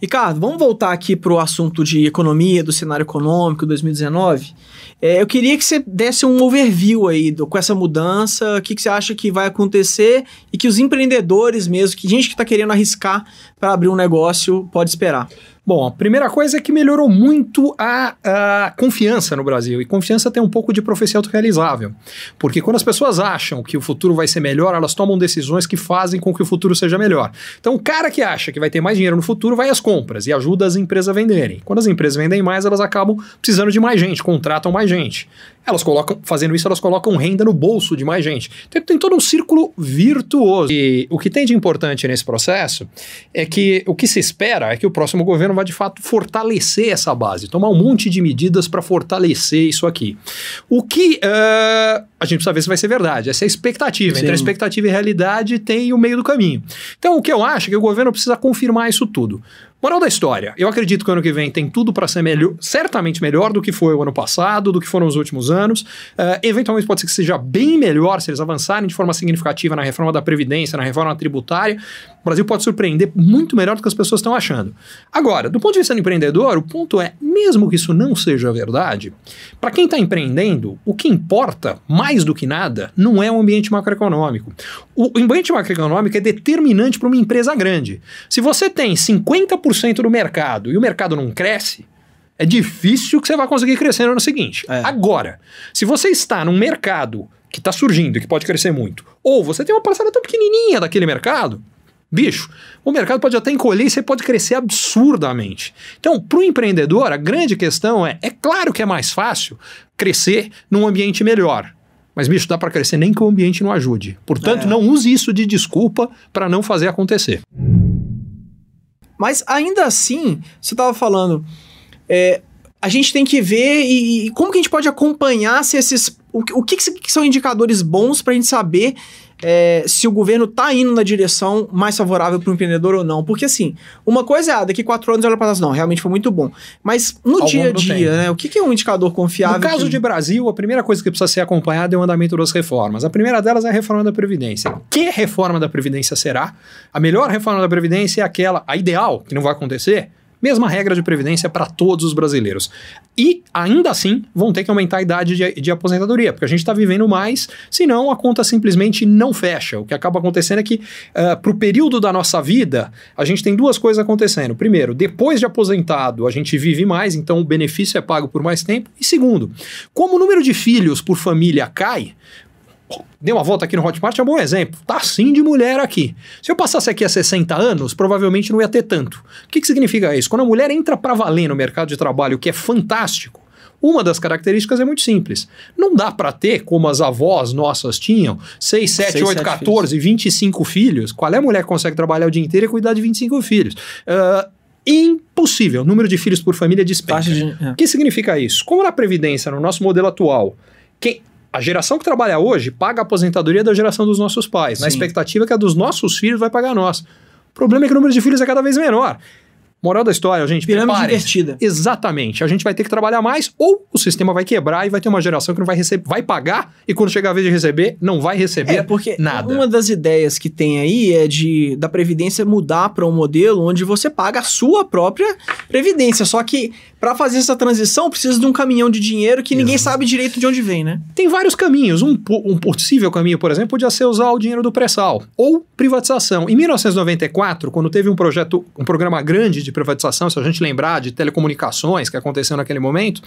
Ricardo, vamos voltar aqui para o assunto de economia, do cenário econômico 2019. É, eu queria que você desse um overview aí do, com essa mudança, o que, que você acha que vai acontecer e que os empreendedores mesmo, que gente que está querendo arriscar para abrir um negócio, pode esperar. Bom, a primeira coisa é que melhorou muito a, a, confiança no Brasil. E confiança tem um pouco de profecia autorrealizável. Porque quando as pessoas acham que o futuro vai ser melhor, elas tomam decisões que fazem com que o futuro seja melhor. Então, o cara que acha que vai ter mais dinheiro no futuro vai às compras e ajuda as empresas a venderem. Quando as empresas vendem mais, elas acabam precisando de mais gente, contratam mais gente. Elas colocam, fazendo isso, elas colocam renda no bolso de mais gente. Então, tem todo um círculo virtuoso. E o que tem de importante nesse processo é que o que se espera é que o próximo governo vai de fato fortalecer essa base, tomar um monte de medidas para fortalecer isso aqui. O que uh, a gente precisa ver se vai ser verdade. Essa é a expectativa. Sim. Entre a expectativa e a realidade tem o meio do caminho. Então, o que eu acho é que o governo precisa confirmar isso tudo. Moral da história, eu acredito que o ano que vem tem tudo para ser melhor, certamente melhor do que foi o ano passado, do que foram os últimos anos. Uh, eventualmente pode ser que seja bem melhor se eles avançarem de forma significativa na reforma da Previdência, na reforma tributária. O Brasil pode surpreender muito melhor do que as pessoas estão achando. Agora, do ponto de vista do empreendedor, o ponto é, mesmo que isso não seja verdade, para quem está empreendendo, o que importa, mais do que nada, não é o ambiente macroeconômico. O, ambiente macroeconômico é determinante para uma empresa grande. Se você tem 50% 100% do mercado e o mercado não cresce, é difícil que você vai conseguir crescer no ano seguinte. É. Agora, se você está num mercado que está surgindo e que pode crescer muito, ou você tem uma parcela tão pequenininha daquele mercado, bicho, o mercado pode até encolher e você pode crescer absurdamente. Então, para o empreendedor, a grande questão é: é claro que é mais fácil crescer num ambiente melhor. Mas, bicho, dá para crescer nem que o ambiente não ajude. Portanto, é. não use isso de desculpa para não fazer acontecer. Mas ainda assim, você estava falando, é, a gente tem que ver e, e, como que a gente pode acompanhar se esses. O, o que, que, são indicadores bons para a gente saber é, se o governo está indo na direção mais favorável para o empreendedor ou não. Porque, assim, uma coisa é, ah, daqui quatro anos olha para trás, não, realmente foi muito bom. Mas no Ao dia a dia, né, o que, que, é um indicador confiável? No caso que... de Brasil, a primeira coisa que precisa ser acompanhada é o andamento das reformas. A primeira delas é a reforma da Previdência. Que reforma da Previdência será? A melhor reforma da Previdência é aquela, a ideal, que não vai acontecer, Mesma regra de previdência para todos os brasileiros. E ainda assim vão ter que aumentar a idade de, de aposentadoria, porque a gente está vivendo mais, senão a conta simplesmente não fecha. O que acaba acontecendo é que, uh, eh, para o período da nossa vida, a gente tem duas coisas acontecendo. Primeiro, depois de aposentado, a gente vive mais, então o benefício é pago por mais tempo. E segundo, como o número de filhos por família cai, Dei uma volta aqui no Hotmart, é um bom exemplo. Tá assim de mulher aqui. Se eu passasse aqui a 60 anos, provavelmente não ia ter tanto. O que, que significa isso? Quando a mulher entra para valer no mercado de trabalho, o que é fantástico, uma das características é muito simples. Não dá para ter, como as avós nossas tinham, 6, 7, 6, 8, 14, filhos. 25 filhos. Qual é a mulher que consegue trabalhar o dia inteiro e cuidar de 25 filhos? Uh, impossível. O número de filhos por família despenca. De, é. O que significa isso? Como na Previdência, no nosso modelo atual, quem, a geração que trabalha hoje paga a aposentadoria da geração dos nossos pais. Sim. Na expectativa que a dos nossos filhos vai pagar a nossa. O problema é que o número de filhos é cada vez menor. Moral da história, gente. Pirâmide invertida. Exatamente. A gente vai ter que trabalhar mais ou o sistema vai quebrar e vai ter uma geração que não vai receber, vai pagar e quando chegar a vez de receber, não vai receber é, porque nada. Uma das ideias que tem aí é de da previdência mudar para um modelo onde você paga a sua própria previdência. Só que para fazer essa transição precisa de um caminhão de dinheiro que Exato. ninguém sabe direito de onde vem, né? Tem vários caminhos. Um, um possível caminho, por exemplo, podia ser usar o dinheiro do pré-sal ou privatização. Em 1994, quando teve um projeto, um programa grande de privatização, se a gente lembrar de telecomunicações que aconteceu naquele momento,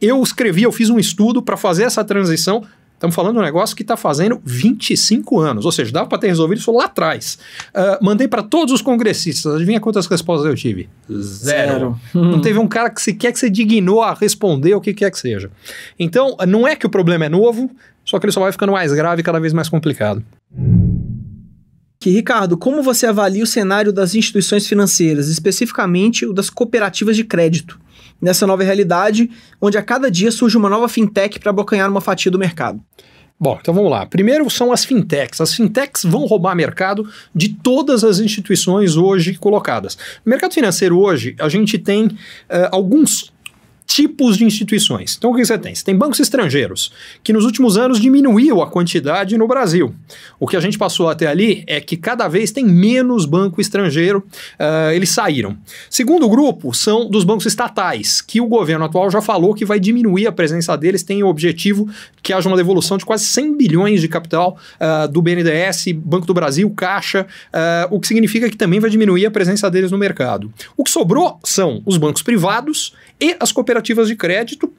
eu escrevi, eu fiz um estudo para fazer essa transição Estamos falando de um negócio que está fazendo 25 anos, ou seja, dava para ter resolvido isso lá atrás. Uh, mandei para todos os congressistas, adivinha quantas respostas eu tive? Zero. Zero. Não teve um cara que sequer que se dignou a responder o que quer que seja. Então, não é que o problema é novo, só que ele só vai ficando mais grave e cada vez mais complicado. Que, Ricardo, como você avalia o cenário das instituições financeiras, especificamente o das cooperativas de crédito? nessa nova realidade, onde a cada dia surge uma nova fintech para abocanhar uma fatia do mercado? Bom, então vamos lá. Primeiro são as fintechs. As fintechs vão roubar mercado de todas as instituições hoje colocadas. No mercado financeiro hoje, a gente tem uh, alguns tipos de instituições. Então, o que você tem? Você tem bancos estrangeiros, que nos últimos anos diminuiu a quantidade no Brasil. O que a gente passou até ali é que cada vez tem menos banco estrangeiro, uh, eles saíram. Segundo grupo são dos bancos estatais, que o governo atual já falou que vai diminuir a presença deles, tem o objetivo que haja uma devolução de quase 100 bilhões de capital uh, do BNDES, Banco do Brasil, Caixa, uh, o que significa que também vai diminuir a presença deles no mercado. O que sobrou são os bancos privados e as cooperativas de crédito,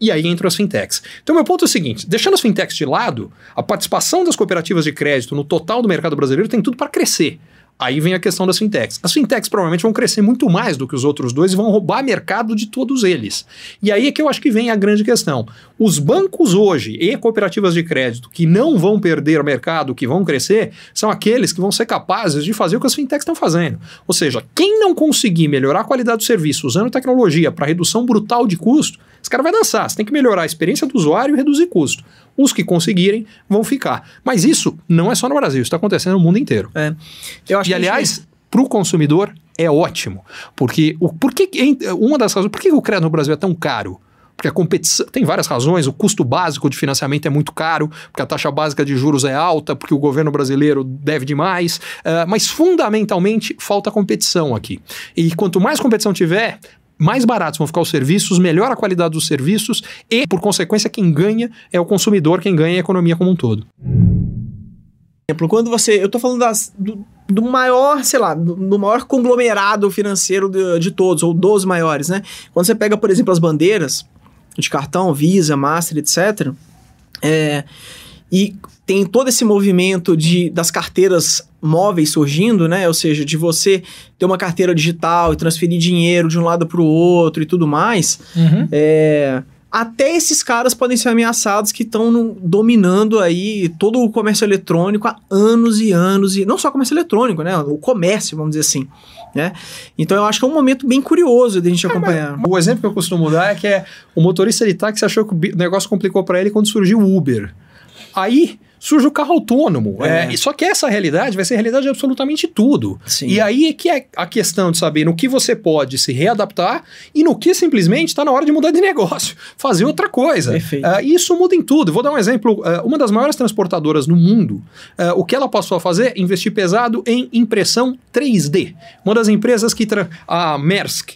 e aí entram as fintechs. Então, meu ponto é o seguinte: deixando as fintechs de lado, a participação das cooperativas de crédito no total do mercado brasileiro tem tudo para crescer. Aí vem a questão das fintechs. As fintechs provavelmente vão crescer muito mais do que os outros dois e vão roubar mercado de todos eles. E aí é que eu acho que vem a grande questão. Os bancos hoje e cooperativas de crédito que não vão perder mercado, que vão crescer, são aqueles que vão ser capazes de fazer o que as fintechs estão fazendo. Ou seja, quem não conseguir melhorar a qualidade do serviço usando tecnologia para redução brutal de custo, esse cara vai dançar. Você tem que melhorar a experiência do usuário e reduzir custo. Os que conseguirem vão ficar. Mas isso não é só no Brasil, isso está acontecendo no mundo inteiro. É. Eu acho e, aliás, para o consumidor é ótimo. Porque o, por que, uma das razões, por que o crédito no Brasil é tão caro? Porque a competição tem várias razões, o custo básico de financiamento é muito caro, porque a taxa básica de juros é alta, porque o governo brasileiro deve demais, uh, mas fundamentalmente falta competição aqui. E quanto mais competição tiver, mais baratos vão ficar os serviços, melhor a qualidade dos serviços e, por consequência, quem ganha é o consumidor, quem ganha é a economia como um todo. Exemplo, quando você. Eu tô falando das, do, do maior, sei lá, do, do maior conglomerado financeiro de, de, todos, ou dos maiores, né? Quando você pega, por exemplo, as bandeiras de cartão, Visa, Master, etc. É, e tem todo esse movimento de, das carteiras móveis surgindo, né? Ou seja, de você ter uma carteira digital e transferir dinheiro de um lado para o outro e tudo mais. Uhum. É, até esses caras podem ser ameaçados que estão dominando aí todo o comércio eletrônico há anos e anos e não só o comércio eletrônico, né? O comércio, vamos dizer assim. Né? Então eu acho que é um momento bem curioso de a gente é, acompanhar. O exemplo que eu costumo dar é que é, o motorista de táxi achou que o negócio complicou para ele quando surgiu o Uber. Aí surge o carro autônomo. É. É, só que essa realidade vai ser realidade de absolutamente tudo. Sim. E aí é que é a questão de saber no que você pode se readaptar e no que simplesmente está na hora de mudar de negócio, fazer outra coisa. Perfeito. Uh, isso muda em tudo. Vou dar um exemplo. Uh, uma das maiores transportadoras no mundo, uh, o que ela passou a fazer? Investir pesado em impressão 3D. Uma das empresas que... A Maersk.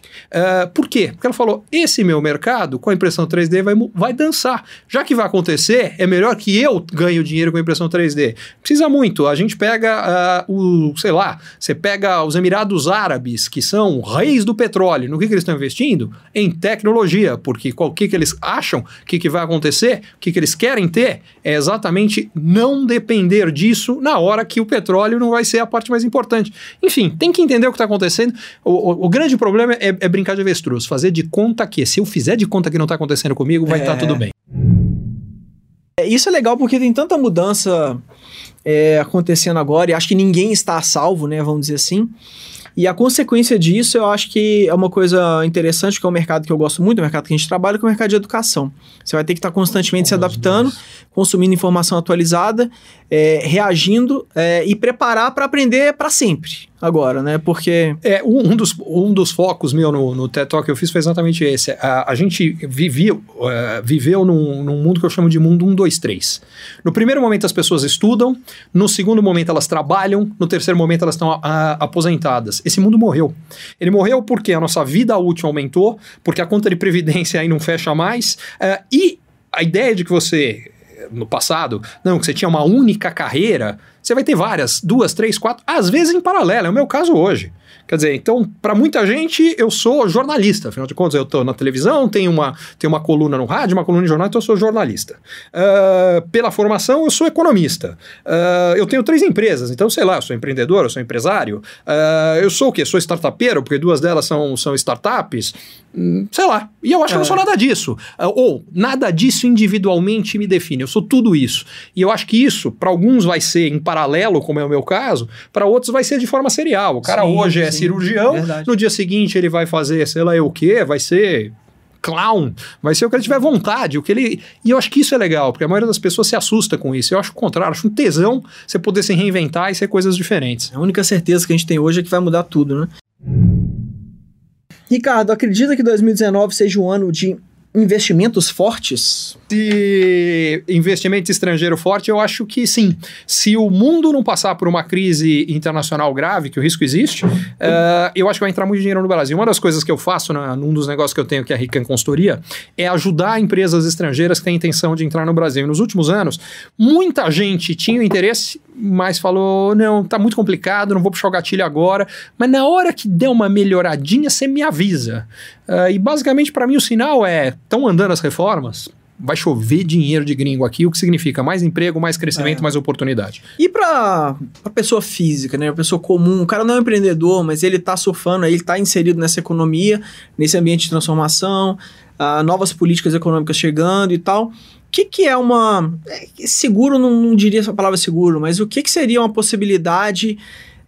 por quê? Porque ela falou, esse meu mercado com a impressão 3D vai, vai dançar. Já que vai acontecer, é melhor que eu ganhe o dinheiro com com impressão 3D? Precisa muito. A gente pega uh, o, sei lá, você pega os Emirados Árabes, que são reis do petróleo. No que, que eles estão investindo? Em tecnologia, porque o que, que eles acham, o que, que vai acontecer, o que, que eles querem ter é exatamente não depender disso na hora que o petróleo não vai ser a parte mais importante. Enfim, tem que entender o que está acontecendo. O, o, o, grande problema é, é, brincar de avestruz, fazer de conta que, se eu fizer de conta que não está acontecendo comigo, vai estar tá é... tá tudo bem. É, isso é legal porque tem tanta mudança é, acontecendo agora e acho que ninguém está a salvo, né? Vamos dizer assim. E a consequência disso, eu acho que é uma coisa interessante, que é um mercado que eu gosto muito, o mercado que a gente trabalha, que é o mercado de educação. Você vai ter que estar constantemente se adaptando, consumindo informação atualizada, é, reagindo é, e preparar para aprender para sempre agora, né? Porque. É, um, dos, um dos focos meu no, no TED Talk que eu fiz foi exatamente esse. A, a gente vivia, uh, viveu num, num, mundo que eu chamo de mundo 1, 2, 3. No primeiro momento as pessoas estudam, no segundo momento elas trabalham, no terceiro momento elas estão aposentadas. Esse mundo morreu. Ele morreu porque a nossa vida útil aumentou, porque a conta de previdência aí não fecha mais, uh, e a ideia de que você no passado, não, que você tinha uma única carreira, você vai ter várias, duas, três, quatro, às vezes em paralelo, é o meu caso hoje. Quer dizer, então, para muita gente, eu sou jornalista. Afinal de contas, eu estou na televisão, tenho uma, tenho uma coluna no rádio, uma coluna de jornal, então eu sou jornalista. Uh, pela formação, eu sou economista. Uh, eu tenho três empresas, então, sei lá, eu sou empreendedor, eu sou empresário. Uh, eu sou o quê? Sou startupeiro, porque duas delas são, são startups. Hum, sei lá. E eu acho que eu não sou é. nada disso. ou, nada disso individualmente me define. Eu sou tudo isso. E eu acho que isso, para alguns, vai ser em paralelo, como é o meu caso, para outros vai ser de forma serial. O cara sim, hoje é cirurgião, verdade. no dia seguinte ele vai fazer, sei lá, o quê, vai ser clown, vai ser o que ele tiver vontade, o que ele... E eu acho que isso é legal, porque a maioria das pessoas se assusta com isso. Eu acho o contrário, acho um tesão você poder se reinventar e ser coisas diferentes. A única certeza que a gente tem hoje é que vai mudar tudo, né? Ricardo, acredita que 2019 seja um ano de investimentos fortes? Investimento estrangeiro forte, eu acho que sim. Se o mundo não passar por uma crise internacional grave, que o risco existe, uh, eu acho que vai entrar muito dinheiro no Brasil. Uma das coisas que eu faço na, num dos negócios que eu tenho, que é a Rican Consultoria, é ajudar empresas estrangeiras que têm intenção de entrar no Brasil. E nos últimos anos, muita gente tinha interesse, mas falou: não, tá muito complicado, não vou puxar o gatilho agora. Mas na hora que der uma melhoradinha, você me avisa. Uh, e basicamente, para mim, o sinal é: estão andando as reformas? vai chover dinheiro de gringo aqui, o que significa mais emprego, mais crescimento, é. mais oportunidade. E para a pessoa física, né, a pessoa comum, o cara não é um empreendedor, mas ele está surfando, ele está inserido nessa economia, nesse ambiente de transformação, uh, novas políticas econômicas chegando e tal. O que, que é uma. É, seguro, não, não diria essa palavra seguro, mas o que, que seria uma possibilidade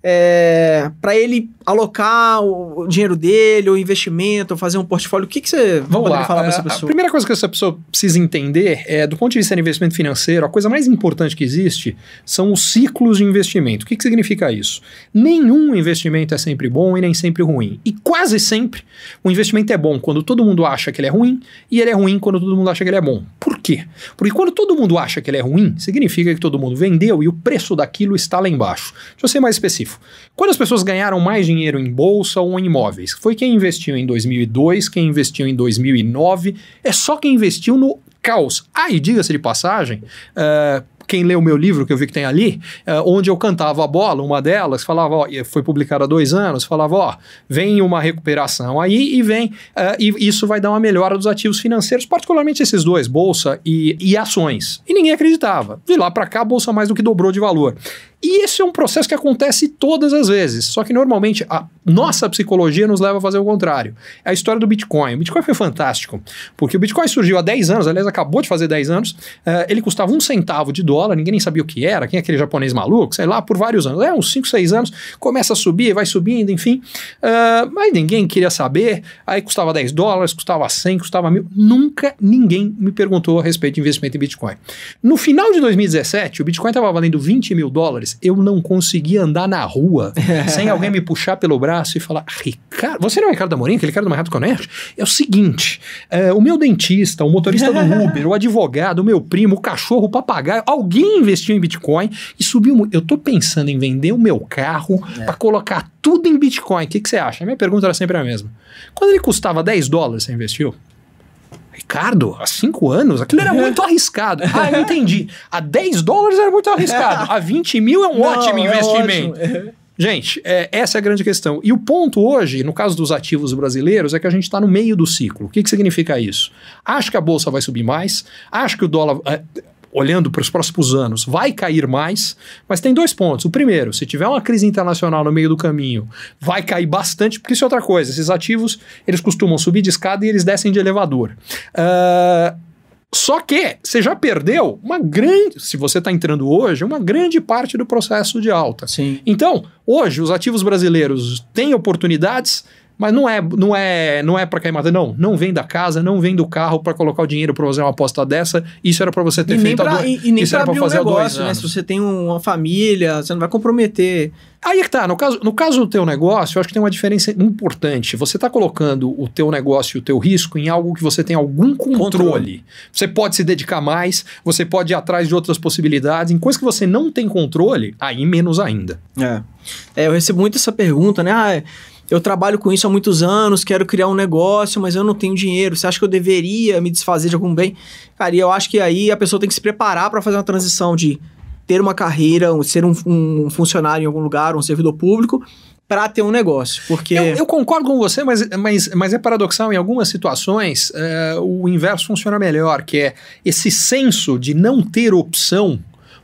é, para ele alocar o dinheiro dele, o investimento, ou fazer um portfólio? O que, que você Vamos poderia lá. falar para essa pessoa? A primeira coisa que essa pessoa precisa entender é, do ponto de vista de investimento financeiro, a coisa mais importante que existe são os ciclos de investimento. O que, que significa isso? Nenhum investimento é sempre bom e nem sempre ruim. E quase sempre o investimento é bom quando todo mundo acha que ele é ruim e ele é ruim quando todo mundo acha que ele é bom. Por quê? Porque quando todo mundo acha que ele é ruim, significa que todo mundo vendeu e o preço daquilo está lá embaixo. Deixa eu ser mais específico. Quando as pessoas ganharam mais dinheiro em bolsa ou em imóveis? Foi quem investiu em 2002, quem investiu em 2009, é só quem investiu no caos. Ah, e diga-se de passagem, uh, quem lê o meu livro, que eu vi que tem ali, uh, onde eu cantava a bola, uma delas, falava, ó, foi publicada há dois anos, falava, ó, vem uma recuperação aí e vem, uh, e isso vai dar uma melhora dos ativos financeiros, particularmente esses dois, bolsa e, e ações. E ninguém acreditava. De lá para cá, a bolsa mais do que dobrou de valor. E esse é um processo que acontece todas as vezes, só que normalmente a nossa psicologia nos leva a fazer o contrário. É a história do Bitcoin. O Bitcoin foi fantástico, porque o Bitcoin surgiu há 10 anos, aliás, acabou de fazer 10 anos, uh, ele custava um centavo de dólar, ninguém nem sabia o que era, quem é aquele japonês maluco, sei lá, por vários anos. É, uns 5, 6 anos, começa a subir, vai subindo, enfim. Uh, mas ninguém queria saber, aí custava 10 dólares, custava 100, custava mil. Nunca ninguém me perguntou a respeito de investimento em Bitcoin. No final de 2017, o Bitcoin estava valendo 20 mil dólares eu não conseguia andar na rua sem alguém me puxar pelo braço e falar: Ricardo, você não é Ricardo Amorim, aquele cara do Marrato Conect? É o seguinte: é, o meu dentista, o motorista do Uber, o advogado, o meu primo, o cachorro, o papagaio, alguém investiu em Bitcoin e subiu muito. Eu tô pensando em vender o meu carro é. para colocar tudo em Bitcoin. O que, que você acha? A minha pergunta era sempre a mesma. Quando ele custava 10 dólares, você investiu? Ricardo, há cinco anos, aquilo era muito arriscado. Ah, eu entendi. A 10 dólares era muito arriscado. A 20 mil é um Não, ótimo é investimento. ótimo. Gente, é, essa é a grande questão. E o ponto hoje, no caso dos ativos brasileiros, é que a gente está no meio do ciclo. O que, que significa isso? Acho que a bolsa vai subir mais, acho que o dólar. Olhando para os próximos anos, vai cair mais, mas tem dois pontos. O primeiro, se tiver uma crise internacional no meio do caminho, vai cair bastante, porque isso é outra coisa. Esses ativos, eles costumam subir de escada e eles descem de elevador. Uh, só que você já perdeu uma grande, se você está entrando hoje, uma grande parte do processo de alta. Sim. Então, hoje, os ativos brasileiros têm oportunidades mas não é, não é, não é para cair matando. Não, não vem da casa, não vem do carro para colocar o dinheiro para fazer uma aposta dessa. Isso era para você ter e feito pra, e, e nem para fazer um negócio, né? Se você tem uma família, você não vai comprometer. Aí é que tá, no caso, no caso do teu negócio, eu acho que tem uma diferença importante. Você está colocando o teu negócio e o teu risco em algo que você tem algum controle. controle. Você pode se dedicar mais, você pode ir atrás de outras possibilidades. Em coisas que você não tem controle, aí menos ainda. É. é eu recebo muito essa pergunta, né? Ah, eu trabalho com isso há muitos anos, quero criar um negócio, mas eu não tenho dinheiro. Você acha que eu deveria me desfazer de algum bem? Cara, e eu acho que aí a pessoa tem que se preparar para fazer uma transição de ter uma carreira, ser um, um funcionário em algum lugar, um servidor público, para ter um negócio. Porque. Eu, eu, concordo com você, mas, mas, mas é paradoxal. Em algumas situações, é, o inverso funciona melhor, que é esse senso de não ter opção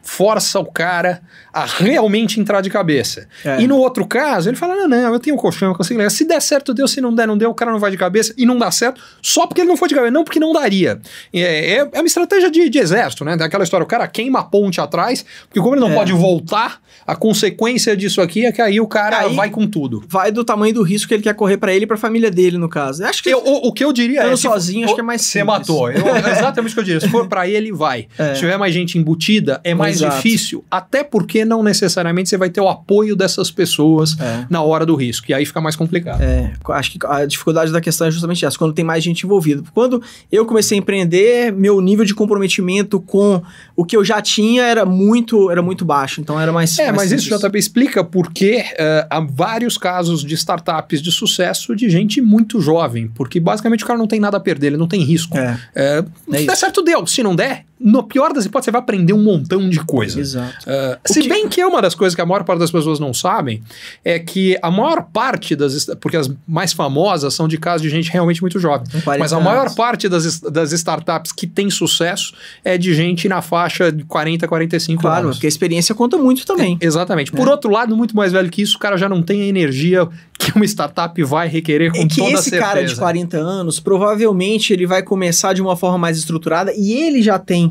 força o cara a realmente entrar de cabeça. É. E no outro caso, ele fala: não, não, eu tenho um colchão, eu consigo levar. Se der certo, deu. Se não der, não deu. O cara não vai de cabeça e não dá certo só porque ele não foi de cabeça. Não porque não daria. É, é, é uma estratégia de, de, exército, né? Daquela história: o cara queima a ponte atrás, porque como ele não é. pode voltar, a consequência disso aqui é que aí o cara aí vai com tudo. Vai do tamanho do risco que ele quer correr para ele e pra família dele, no caso. Acho que. Eu, o, o, que eu diria é. sozinho, acho que é mais Você matou. Eu, exatamente o que eu diria. Se for para ele, vai. É. Se tiver mais gente embutida, é mais mais Exato. difícil, até porque não necessariamente você vai ter o apoio dessas pessoas É. na hora do risco, e aí fica mais complicado. É, acho que a dificuldade da questão é justamente essa, quando tem mais gente envolvida. Quando eu comecei a empreender, meu nível de comprometimento com o que eu já tinha era muito, era muito baixo, então era mais É, mais mas isso, simples. JP, explica porque eh, há vários casos de startups de sucesso de gente muito jovem, porque basicamente o cara não tem nada a perder, ele não tem risco. É, É, É se der isso. certo, deu. Se não der, no pior das hipóteses, você vai aprender um montão de coisa. exato. Uh, se que- bem que é uma das coisas que a maior parte das pessoas não sabem, é que a maior parte das. Porque as mais famosas são de casos de gente realmente muito jovem. Com 40 Mas a maior parte das, das startups que tem sucesso é de gente na faixa de 40, 45 Claro, anos. porque a experiência conta muito também. Exatamente. Por É. outro lado, muito mais velho que isso, o cara já não tem a energia que uma startup vai requerer com É que toda esse certeza. cara de 40 anos, provavelmente ele vai começar de uma forma mais estruturada e ele já tem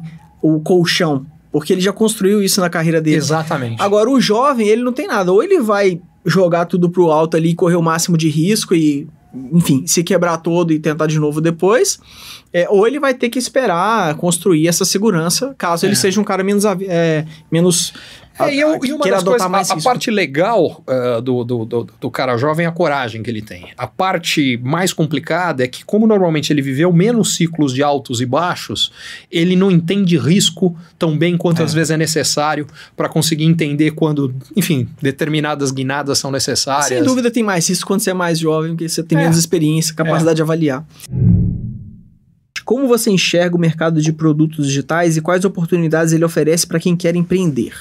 o colchão, porque ele já construiu isso na carreira dele. Exatamente. Agora, o jovem, ele não tem nada. Ou ele vai jogar tudo pro alto ali, correr o máximo de risco e, enfim, se quebrar todo e tentar de novo depois. é, ou ele vai ter que esperar construir essa segurança, caso É. ele seja um cara menos. É, menos É, e, eu- e uma das coisas, mais a, a parte legal uh, do, do, do, do cara jovem é a coragem que ele tem. A parte mais complicada é que, como normalmente ele viveu menos ciclos de altos e baixos, ele não entende risco tão bem quanto É. às vezes é necessário para conseguir entender quando, enfim, determinadas guinadas são necessárias. Sem dúvida tem mais risco quando você é mais jovem, porque você tem É. menos experiência, capacidade de avaliar. Como você enxerga o mercado de produtos digitais e quais oportunidades ele oferece para quem quer empreender?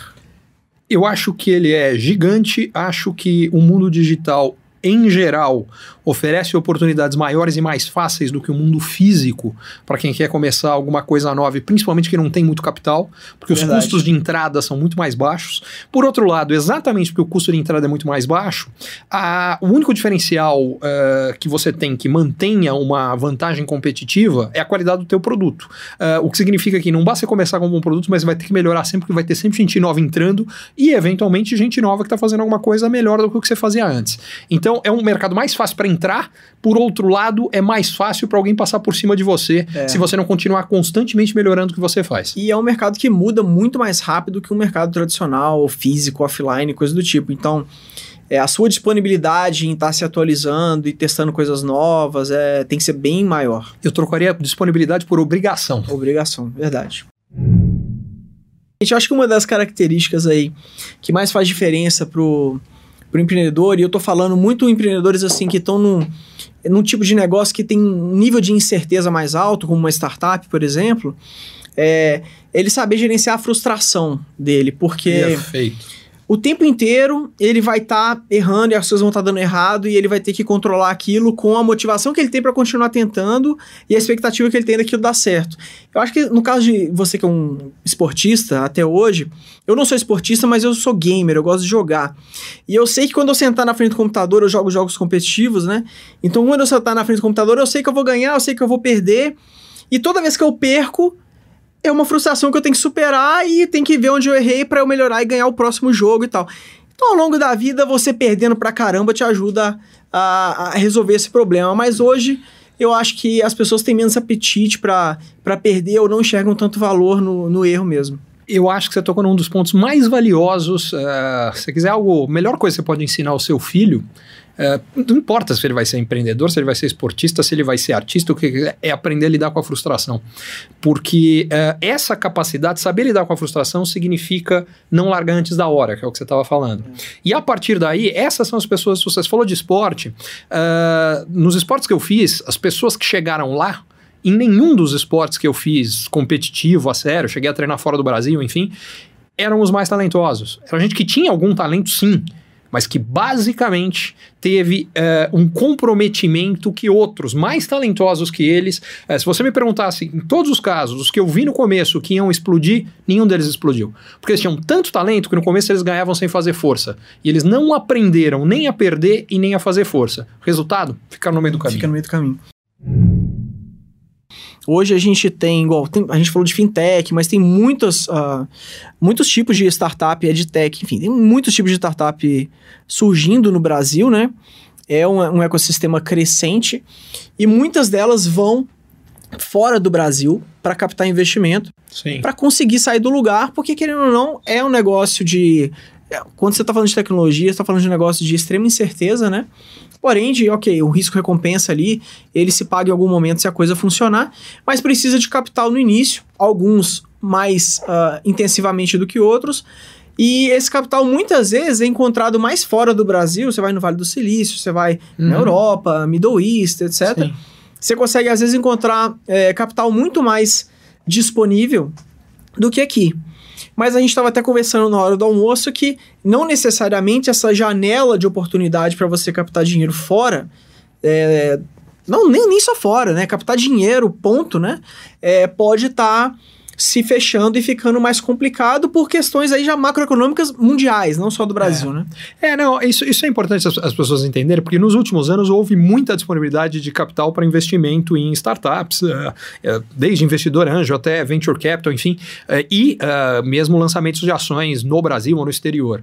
Eu acho que ele é gigante, acho que o mundo digital, em geral, oferece oportunidades maiores e mais fáceis do que o mundo físico para quem quer começar alguma coisa nova, e principalmente que não tem muito capital, porque os Verdade. custos de entrada são muito mais baixos. Por outro lado, exatamente porque o custo de entrada é muito mais baixo, a- o único diferencial eh, que você tem que mantenha uma vantagem competitiva é a qualidade do teu produto. Eh, o que significa que não basta você começar com um bom produto, mas vai ter que melhorar sempre, porque vai ter sempre gente nova entrando e, eventualmente, gente nova que está fazendo alguma coisa melhor do que o que você fazia antes. Então, é um mercado mais fácil para entrar, por outro lado, é mais fácil para alguém passar por cima de você É. se você não continuar constantemente melhorando o que você faz. E é um mercado que muda muito mais rápido que um mercado tradicional, físico, offline, coisa do tipo. Então, é, a sua disponibilidade em estar se atualizando e testando coisas novas é, tem que ser bem maior. Eu trocaria disponibilidade por obrigação. Obrigação, verdade. Gente, eu acho que uma das características aí que mais faz diferença pro, pro empreendedor, e eu tô falando muito empreendedores assim que estão num, num tipo de negócio que tem um nível de incerteza mais alto, como uma startup, por exemplo, é ele saber gerenciar a frustração dele, porque Perfeito. O tempo inteiro ele vai estar errando e as coisas vão estar dando errado e ele vai ter que controlar aquilo com a motivação que ele tem para continuar tentando e a expectativa que ele tem daquilo dar certo. Eu acho que no caso de você que é um esportista até hoje, eu não sou esportista, mas eu sou gamer, eu gosto de jogar. E eu sei que quando eu sentar na frente do computador, eu jogo jogos competitivos, né? Então quando eu sentar na frente do computador, eu sei que eu vou ganhar, eu sei que eu vou perder. E toda vez que eu perco, é uma frustração que eu tenho que superar e tem que ver onde eu errei para eu melhorar e ganhar o próximo jogo e tal. Então, ao longo da vida, você perdendo pra caramba te ajuda a, a resolver esse problema. Mas hoje, eu acho que as pessoas têm menos apetite pra perder ou não enxergam tanto valor no, no erro mesmo. Eu acho que você tocou num dos pontos mais valiosos. eh, se você quiser algo, a melhor coisa que você pode ensinar ao seu filho, eh, não importa se ele vai ser empreendedor, se ele vai ser esportista, se ele vai ser artista, o que é aprender a lidar com a frustração. Porque eh, essa capacidade, saber lidar com a frustração, significa não largar antes da hora, que é o que você estava falando. E a partir daí, essas são as pessoas, você falou de esporte, eh, nos esportes que eu fiz, as pessoas que chegaram lá, em nenhum dos esportes que eu fiz competitivo, a sério, cheguei a treinar fora do Brasil, enfim, eram os mais talentosos. Era gente que tinha algum talento, sim, mas que basicamente teve eh, um comprometimento que outros mais talentosos que eles. eh, se você me perguntasse, em todos os casos, os que eu vi no começo que iam explodir, nenhum deles explodiu. Porque eles tinham tanto talento que no começo eles ganhavam sem fazer força. E eles não aprenderam nem a perder e nem a fazer força. Resultado? Ficaram no meio do caminho. Fica no meio do caminho. Hoje a gente tem, igual, tem- a gente falou de fintech, mas tem muitas, ah, muitos tipos de startup, edtech, enfim, tem muitos tipos de startup surgindo no Brasil, né? É um, um ecossistema crescente e muitas delas vão fora do Brasil para captar investimento, para conseguir sair do lugar, porque querendo ou não, é um negócio de é, quando você está falando de tecnologia, você está falando de um negócio de extrema incerteza, né? Porém, de, ok, o risco-recompensa ali, ele se paga em algum momento se a coisa funcionar, mas precisa de capital no início, alguns mais uh, intensivamente do que outros, e esse capital muitas vezes é encontrado mais fora do Brasil, você vai no Vale do Silício, você vai uhum. na Europa, Middle East, etc. Sim. Você consegue, às vezes, encontrar é, capital muito mais disponível do que aqui. Mas a gente estava até conversando na hora do almoço que não necessariamente essa janela de oportunidade para você captar dinheiro fora, é, não nem, nem só fora, né? Captar dinheiro, ponto, né? É, pode estar tá se fechando e ficando mais complicado por questões aí já macroeconômicas mundiais, não só do Brasil, é. né? É, não, isso, isso é importante as, as, pessoas entenderem, porque nos últimos anos houve muita disponibilidade de capital para investimento em startups, uh, uh, desde investidor anjo até venture capital, enfim, uh, e mesmo lançamentos de ações no Brasil ou no exterior.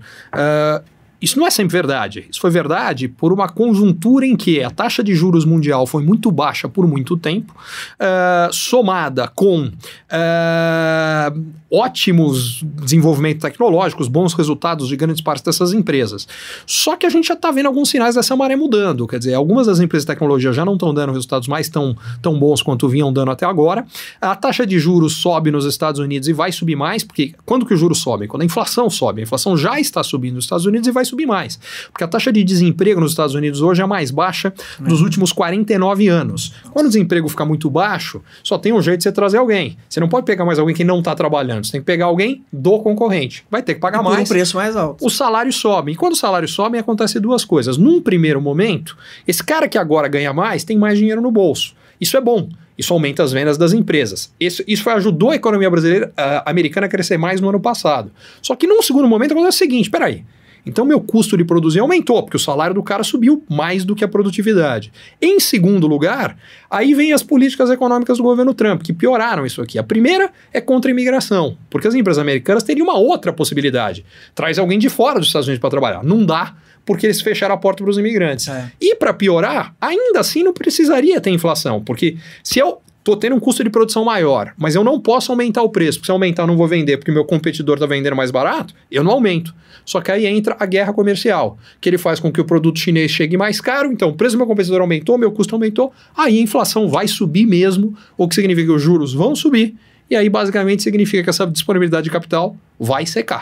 Isso não é sempre verdade. Isso foi verdade por uma conjuntura em que a taxa de juros mundial foi muito baixa por muito tempo, uh, somada com uh, ótimos desenvolvimentos tecnológicos, bons resultados de grandes partes dessas empresas. Só que a gente já está vendo alguns sinais dessa maré mudando. Quer dizer, algumas das empresas de tecnologia já não estão dando resultados mais tão, tão bons quanto vinham dando até agora. A taxa de juros sobe nos Estados Unidos e vai subir mais, porque quando que o juros sobe? Quando a inflação sobe. A inflação já está subindo nos Estados Unidos e vai subir mais. Porque a taxa de desemprego nos Estados Unidos hoje é a mais baixa dos últimos 49 anos. Quando o desemprego fica muito baixo, só tem um jeito de você trazer alguém. Você não pode pegar mais alguém que não está trabalhando. Você tem que pegar alguém do concorrente. Vai ter que pagar e mais. um preço mais alto. O salário sobe. E quando o salário sobe, acontece duas coisas. Num primeiro momento, esse cara que agora ganha mais tem mais dinheiro no bolso. Isso é bom. Isso aumenta as vendas das empresas. Isso, isso ajudou a economia brasileira, a americana a crescer mais no ano passado. Só que num segundo momento acontece o seguinte: peraí. Então, meu custo de produzir aumentou, porque o salário do cara subiu mais do que a produtividade. Em segundo lugar, aí vem as políticas econômicas do governo Trump, que pioraram isso aqui. A primeira é contra a imigração, porque as empresas americanas teriam uma outra possibilidade. Traz alguém de fora dos Estados Unidos para trabalhar. Não dá, porque eles fecharam a porta para os imigrantes. É. E para piorar, ainda assim não precisaria ter inflação, porque se eu tô tendo um custo de produção maior, mas eu não posso aumentar o preço, porque se eu aumentar eu não vou vender porque meu competidor está vendendo mais barato, eu não aumento. Só que aí entra a guerra comercial, que ele faz com que o produto chinês chegue mais caro, então o preço do meu competidor aumentou, meu custo aumentou, aí a inflação vai subir mesmo, o que significa que os juros vão subir, e aí basicamente significa que essa disponibilidade de capital vai secar.